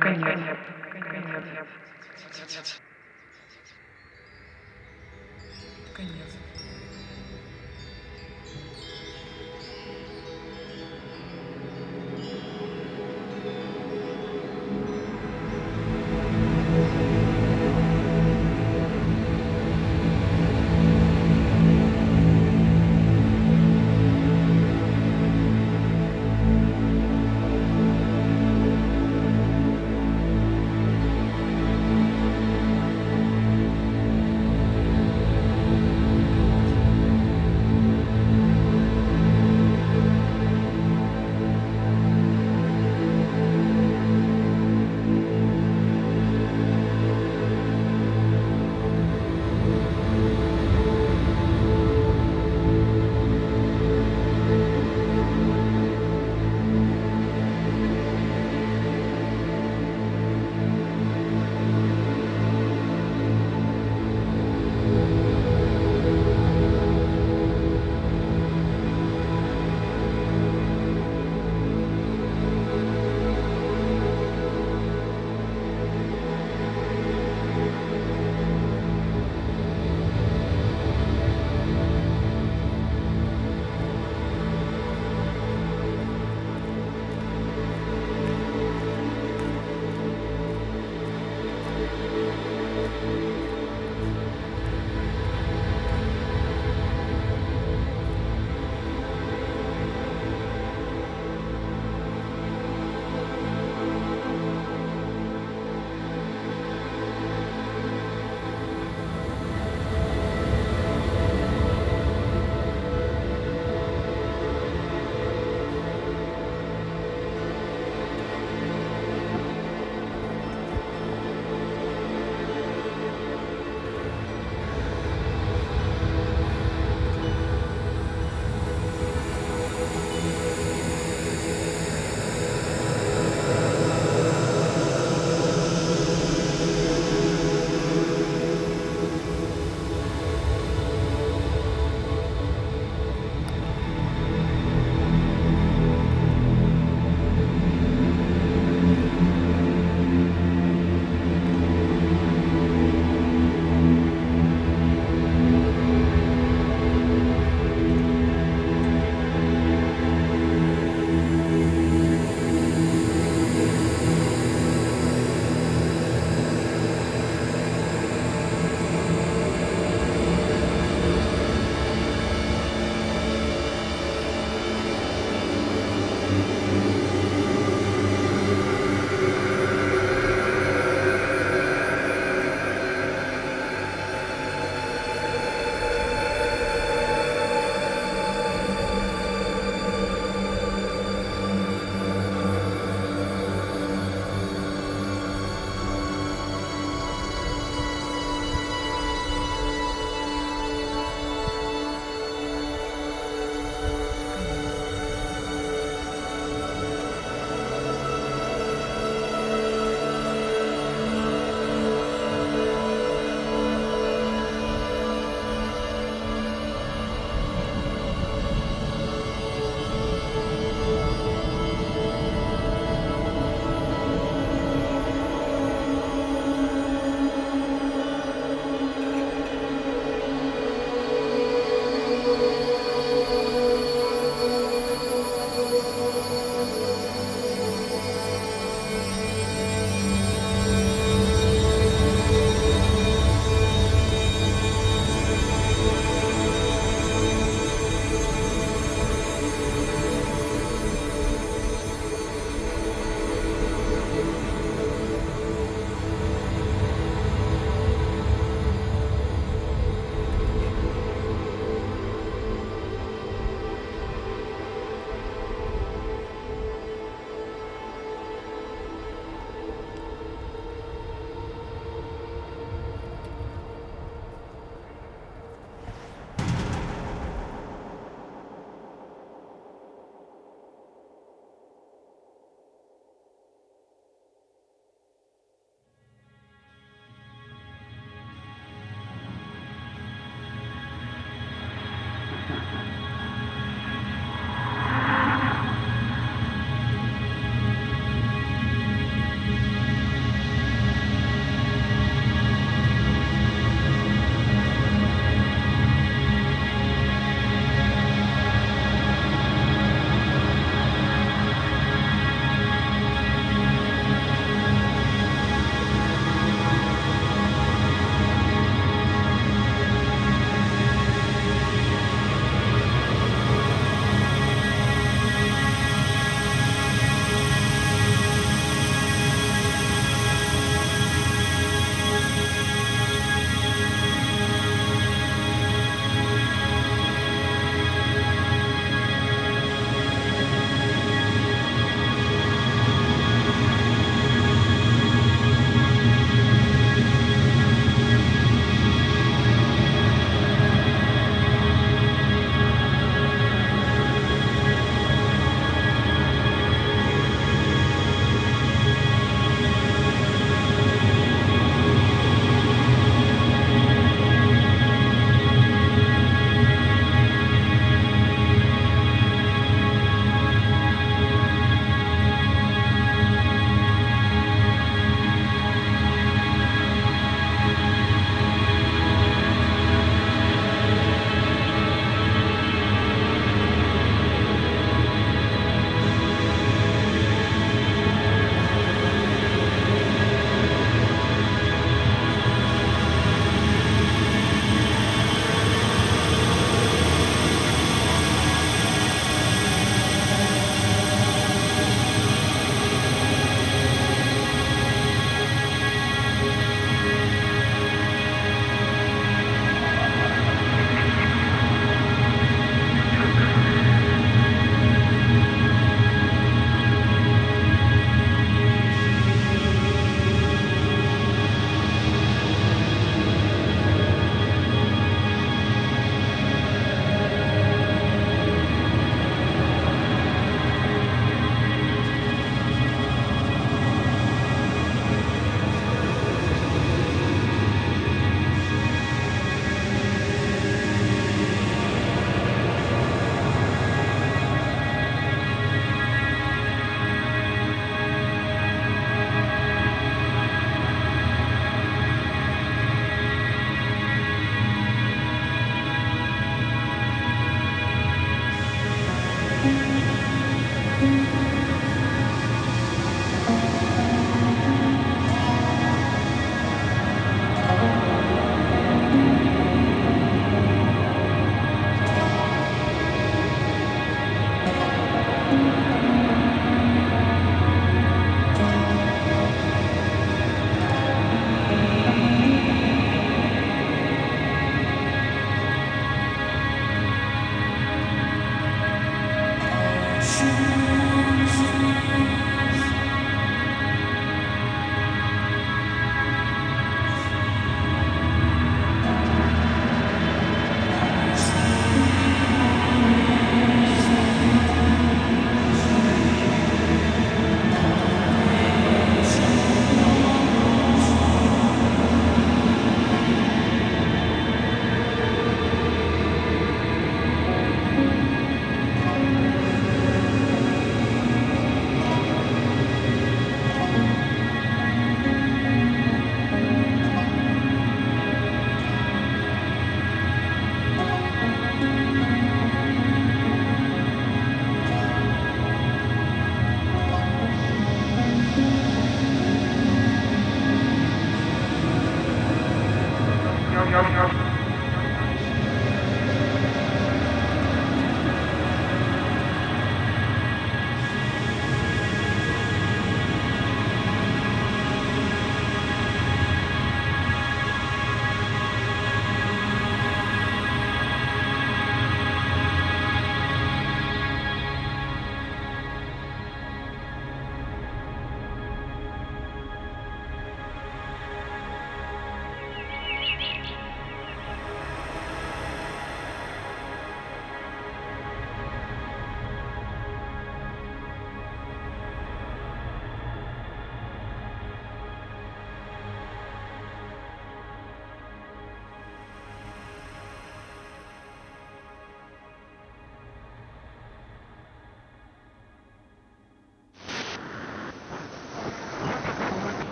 Конец.